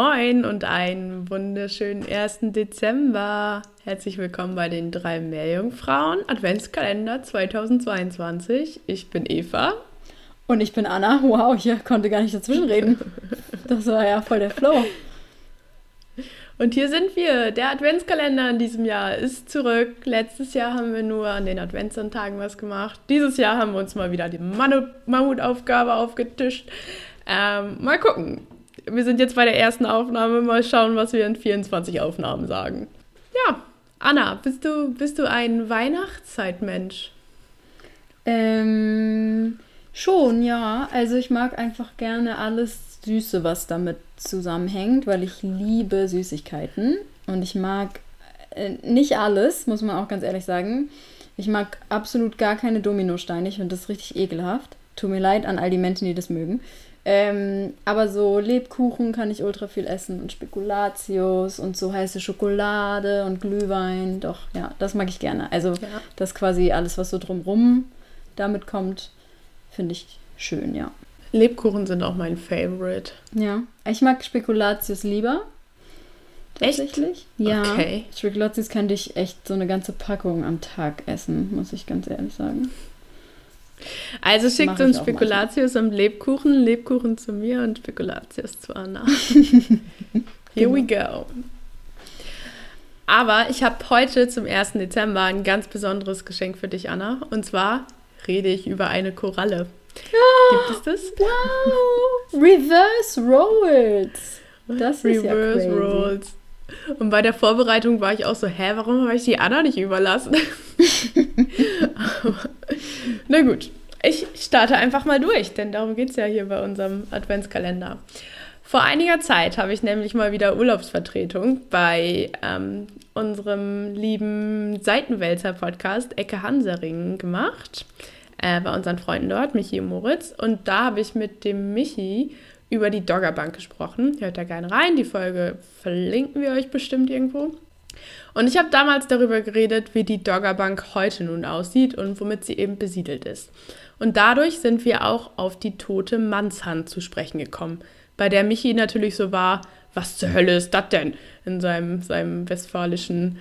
Moin und einen wunderschönen 1. Dezember. Herzlich willkommen bei den drei Meerjungfrauen Adventskalender 2022. Ich bin Eva. Und ich bin Anna. Wow, ich konnte gar nicht dazwischen reden. Das war ja voll der Flow. Und hier sind wir. Der Adventskalender in diesem Jahr ist zurück. Letztes Jahr haben wir nur an den Adventssonntagen was gemacht. Dieses Jahr haben wir uns mal wieder die Mammutaufgabe aufgetischt. Ähm, mal gucken. Wir sind jetzt bei der ersten Aufnahme. Mal schauen, was wir in 24 Aufnahmen sagen. Ja, Anna, bist du, bist du ein Weihnachtszeitmensch? Ähm, schon, ja. Also ich mag einfach gerne alles Süße, was damit zusammenhängt, weil ich liebe Süßigkeiten. Und ich mag äh, nicht alles, muss man auch ganz ehrlich sagen. Ich mag absolut gar keine Dominosteine. Ich finde das richtig ekelhaft. Tut mir leid an all die Menschen, die das mögen. Ähm, aber so Lebkuchen kann ich ultra viel essen und Spekulatius und so heiße Schokolade und Glühwein. Doch, ja, das mag ich gerne. Also Ja. das quasi alles, was so drumrum damit kommt, finde ich schön, ja. Lebkuchen sind auch mein Favorite. Ja. Ich mag Spekulatius lieber. Echt? Tatsächlich? Ja. Okay. Spekulatius könnte ich echt so eine ganze Packung am Tag essen, muss ich ganz ehrlich sagen. Also schickt uns Spekulatius und Lebkuchen, Lebkuchen zu mir und Spekulatius zu Anna. Here we go. Aber ich habe heute zum 1. Dezember ein ganz besonderes Geschenk für dich, Anna. Und zwar rede ich über eine Koralle. Gibt es das? Wow! Reverse Rolls! Das ist ja Reverse crazy. Rolls. Und bei der Vorbereitung war ich auch so, hä, warum habe ich die Anna nicht überlassen? Aber, na gut, ich starte einfach mal durch, denn darum geht es ja hier bei unserem Adventskalender. Vor einiger Zeit habe ich nämlich mal wieder Urlaubsvertretung bei ähm, unserem lieben Seitenwälzer-Podcast Ecke Hansering gemacht. Äh, bei unseren Freunden dort, Michi und Moritz. Und da habe ich mit dem Michi über die Doggerbank gesprochen. Hört da gerne rein. Die Folge verlinken wir euch bestimmt irgendwo. Und ich habe damals darüber geredet, wie die Doggerbank heute nun aussieht und womit sie eben besiedelt ist. Und dadurch sind wir auch auf die tote Mannshand zu sprechen gekommen, bei der Michi natürlich so war, was zur Hölle ist das denn? In seinem, seinem westfälischen,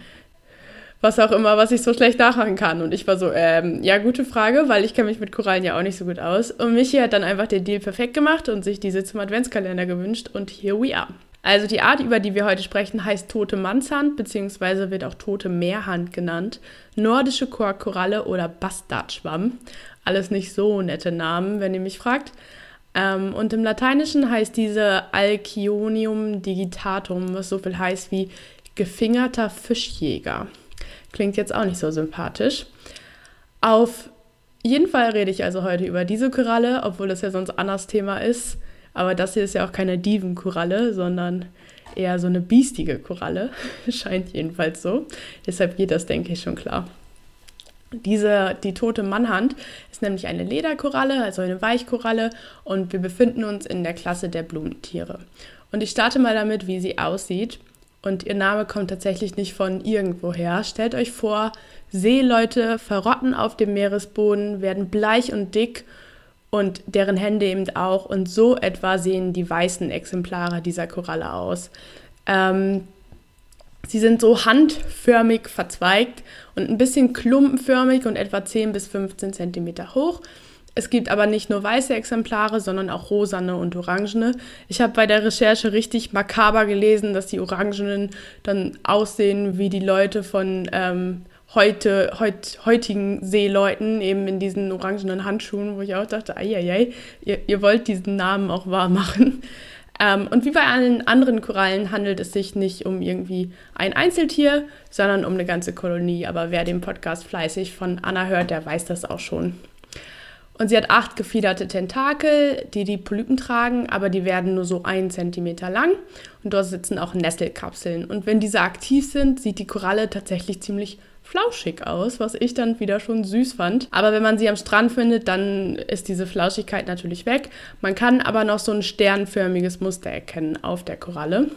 was auch immer, was ich so schlecht nachmachen kann. Und ich war so, ähm, ja, gute Frage, weil ich kenne mich mit Korallen ja auch nicht so gut aus. Und Michi hat dann einfach den Deal perfekt gemacht und sich diese zum Adventskalender gewünscht und here we are. Also die Art, über die wir heute sprechen, heißt tote Mannshand, beziehungsweise wird auch tote Meerhand genannt, nordische Chorkoralle oder Bastardschwamm. Alles nicht so nette Namen, wenn ihr mich fragt. Ähm, und im Lateinischen heißt diese Alcyonium digitatum, was so viel heißt wie gefingerter Fischjäger. Klingt jetzt auch nicht so sympathisch. Auf jeden Fall rede ich also heute über diese Koralle, obwohl das ja sonst Annas Thema ist. Aber das hier ist ja auch keine Dievenkoralle, sondern eher so eine biestige Koralle. Scheint jedenfalls so. Deshalb geht das, denke ich, schon klar. Diese, die tote Mannhand ist nämlich eine Lederkoralle, also eine Weichkoralle, und wir befinden uns in der Klasse der Blumentiere. Und ich starte mal damit, wie sie aussieht. Und ihr Name kommt tatsächlich nicht von irgendwoher. Stellt euch vor, Seeleute verrotten auf dem Meeresboden, werden bleich und dick und deren Hände eben auch. Und so etwa sehen die weißen Exemplare dieser Koralle aus. Ähm, sie sind so handförmig verzweigt und ein bisschen klumpenförmig und etwa 10 bis 15 Zentimeter hoch. Es gibt aber nicht nur weiße Exemplare, sondern auch rosane und orangene. Ich habe bei der Recherche richtig makaber gelesen, dass die orangenen dann aussehen wie die Leute von ähm, heute, heut, heutigen Seeleuten, eben in diesen orangenen Handschuhen, wo ich auch dachte, ei, ihr, ihr wollt diesen Namen auch wahr machen. Ähm, und wie bei allen anderen Korallen handelt es sich nicht um irgendwie ein Einzeltier, sondern um eine ganze Kolonie. Aber wer den Podcast fleißig von Anna hört, der weiß das auch schon. Und sie hat acht gefiederte Tentakel, die die Polypen tragen, aber die werden nur so einen Zentimeter lang. Und dort sitzen auch Nesselkapseln. Und wenn diese aktiv sind, sieht die Koralle tatsächlich ziemlich flauschig aus, was ich dann wieder schon süß fand. Aber wenn man sie am Strand findet, dann ist diese Flauschigkeit natürlich weg. Man kann aber noch so ein sternförmiges Muster erkennen auf der Koralle.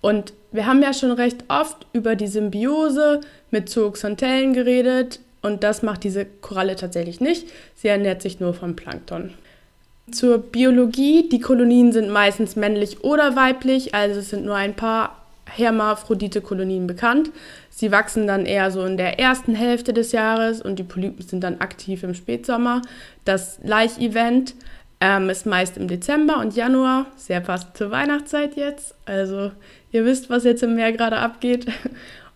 Und wir haben ja schon recht oft über die Symbiose mit Zooxanthellen geredet und das macht diese Koralle tatsächlich nicht. Sie ernährt sich nur vom Plankton. Zur Biologie, die Kolonien sind meistens männlich oder weiblich, also es sind nur ein paar Hermaphrodite-Kolonien bekannt. Sie wachsen dann eher so in der ersten Hälfte des Jahres und die Polypen sind dann aktiv im Spätsommer. Das Laich-Event ähm, ist meist im Dezember und Januar, sehr passend zur Weihnachtszeit jetzt. Also ihr wisst, was jetzt im Meer gerade abgeht.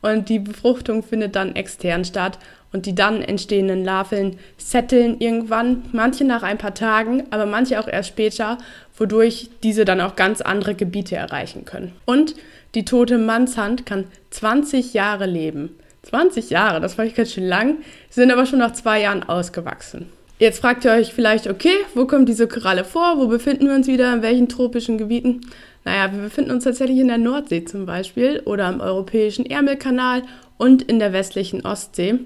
Und die Befruchtung findet dann extern statt und die dann entstehenden Larven setteln irgendwann, manche nach ein paar Tagen, aber manche auch erst später, wodurch diese dann auch ganz andere Gebiete erreichen können. Und die tote Mannshand kann 20 Jahre leben. 20 Jahre, das war ich ganz schön lang, sind aber schon nach zwei Jahren ausgewachsen. Jetzt fragt ihr euch vielleicht, okay, wo kommt diese Koralle vor? Wo befinden wir uns wieder? In welchen tropischen Gebieten? Naja, wir befinden uns tatsächlich in der Nordsee zum Beispiel oder im europäischen Ärmelkanal und in der westlichen Ostsee.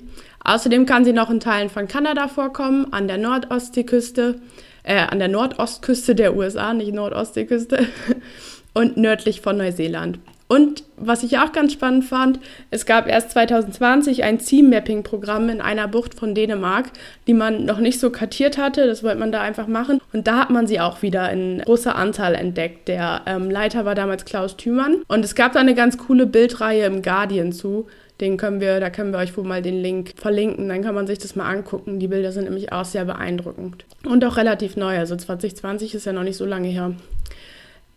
Außerdem kann sie noch in Teilen von Kanada vorkommen, an der Nordostseeküste, äh, an der Nordostküste der USA, nicht Nordostseeküste, und nördlich von Neuseeland. Und was ich auch ganz spannend fand, es gab erst 2020 ein Theme-Mapping-Programm in einer Bucht von Dänemark, die man noch nicht so kartiert hatte. Das wollte man da einfach machen. Und da hat man sie auch wieder in großer Anzahl entdeckt. Der ähm, Leiter war damals Klaus Thümann. Und es gab da eine ganz coole Bildreihe im Guardian zu. Den können wir, da können wir euch wohl mal den Link verlinken, dann kann man sich das mal angucken. Die Bilder sind nämlich auch sehr beeindruckend. Und auch relativ neu, also 2020 ist ja noch nicht so lange her.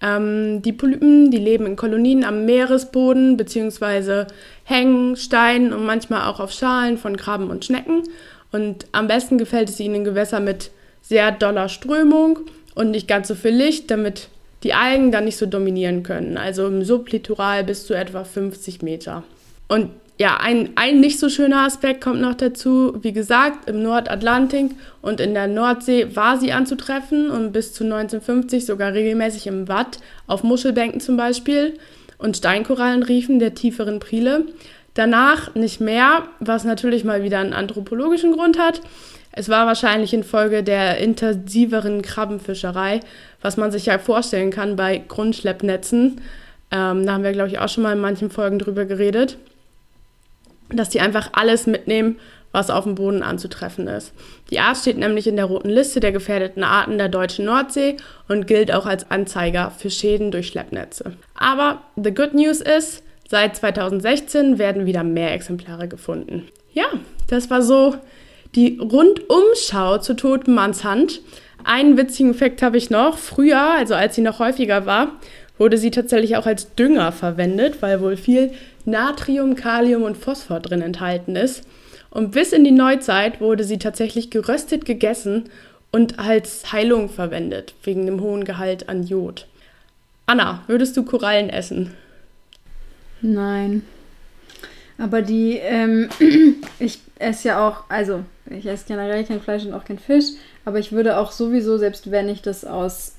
Ähm, die Polypen, die leben in Kolonien am Meeresboden bzw. hängen, Steinen und manchmal auch auf Schalen von Krabben und Schnecken. Und am besten gefällt es ihnen in Gewässer mit sehr doller Strömung und nicht ganz so viel Licht, damit die Algen dann nicht so dominieren können. Also im Sublitoral bis zu etwa 50 Meter. Und ja, ein, ein nicht so schöner Aspekt kommt noch dazu. Wie gesagt, im Nordatlantik und in der Nordsee war sie anzutreffen und bis zu 1950 sogar regelmäßig im Watt, auf Muschelbänken zum Beispiel und Steinkorallenriefen der tieferen Priele. Danach nicht mehr, was natürlich mal wieder einen anthropologischen Grund hat. Es war wahrscheinlich infolge der intensiveren Krabbenfischerei, was man sich ja vorstellen kann bei Grundschleppnetzen. Ähm, da haben wir, glaube ich, auch schon mal in manchen Folgen drüber geredet dass die einfach alles mitnehmen, was auf dem Boden anzutreffen ist. Die Art steht nämlich in der roten Liste der gefährdeten Arten der deutschen Nordsee und gilt auch als Anzeiger für Schäden durch Schleppnetze. Aber the good news ist, seit 2016 werden wieder mehr Exemplare gefunden. Ja, das war so die Rundumschau zur toten Mannshand. Einen witzigen Fakt habe ich noch. Früher, also als sie noch häufiger war, wurde sie tatsächlich auch als Dünger verwendet, weil wohl viel Natrium, Kalium und Phosphor drin enthalten ist. Und bis in die Neuzeit wurde sie tatsächlich geröstet gegessen und als Heilung verwendet, wegen dem hohen Gehalt an Jod. Anna, würdest du Korallen essen? Nein. Aber die, ähm, ich esse ja auch, also ich esse generell kein Fleisch und auch kein Fisch, aber ich würde auch sowieso, selbst wenn ich das aus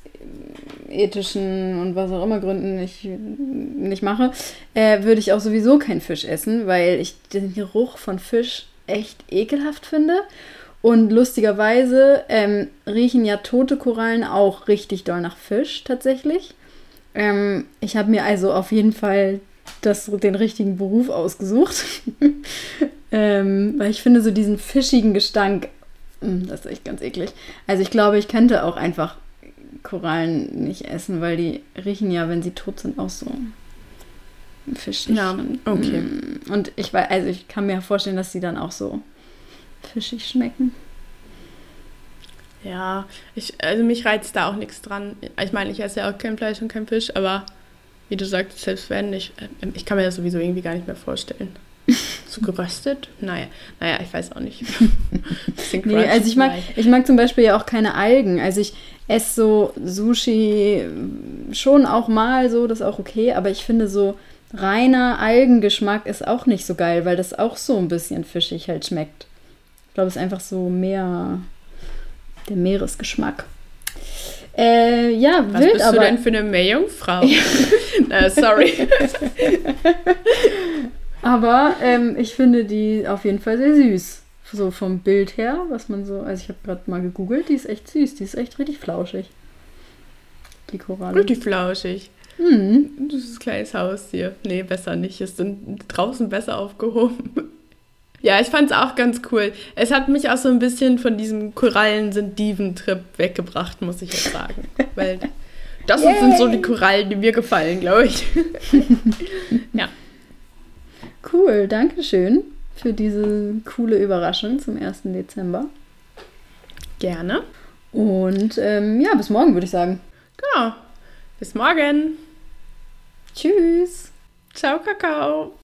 ethischen und was auch immer Gründen nicht, nicht mache, äh, würde ich auch sowieso keinen Fisch essen, weil ich den Geruch von Fisch echt ekelhaft finde. Und lustigerweise ähm, riechen ja tote Korallen auch richtig doll nach Fisch tatsächlich. Ähm, ich habe mir also auf jeden Fall das, den richtigen Beruf ausgesucht. ähm, weil ich finde so diesen fischigen Gestank, mm, das ist echt ganz eklig. Also ich glaube, ich könnte auch einfach Korallen nicht essen, weil die riechen ja, wenn sie tot sind, auch so fischig. Ja, okay. Mm, und ich weiß, also ich kann mir vorstellen, dass sie dann auch so fischig schmecken. Ja, ich, also mich reizt da auch nichts dran. Ich meine, ich esse ja auch kein Fleisch und kein Fisch, aber wie du sagst, selbst wenn, ich, ich kann mir das sowieso irgendwie gar nicht mehr vorstellen. So geröstet? Naja, naja, ich weiß auch nicht. nee, also ich mag, ich mag zum Beispiel ja auch keine Algen. Also ich esse so Sushi schon auch mal so, das ist auch okay, aber ich finde so reiner Algengeschmack ist auch nicht so geil, weil das auch so ein bisschen fischig halt schmeckt. Ich glaube, es ist einfach so mehr der Meeresgeschmack. Äh, ja, Was wild, bist aber du denn für eine Meerjungfrau? Na, sorry. Aber ähm, ich finde die auf jeden Fall sehr süß. So vom Bild her, was man so, also ich habe gerade mal gegoogelt, die ist echt süß, die ist echt richtig flauschig. Die Koralle. Richtig flauschig. Hm. Das ist ein kleines Haustier. Nee, besser nicht. Es sind draußen besser aufgehoben. Ja, ich fand es auch ganz cool. Es hat mich auch so ein bisschen von diesem Korallen sind Diven-Trip weggebracht, muss ich jetzt sagen. Weil das Yay. sind so die Korallen, die mir gefallen, glaube ich. ja. Cool, danke schön für diese coole Überraschung zum 1. Dezember. Gerne. Und ähm, ja, bis morgen würde ich sagen. Genau. Bis morgen. Tschüss. Ciao, Kakao.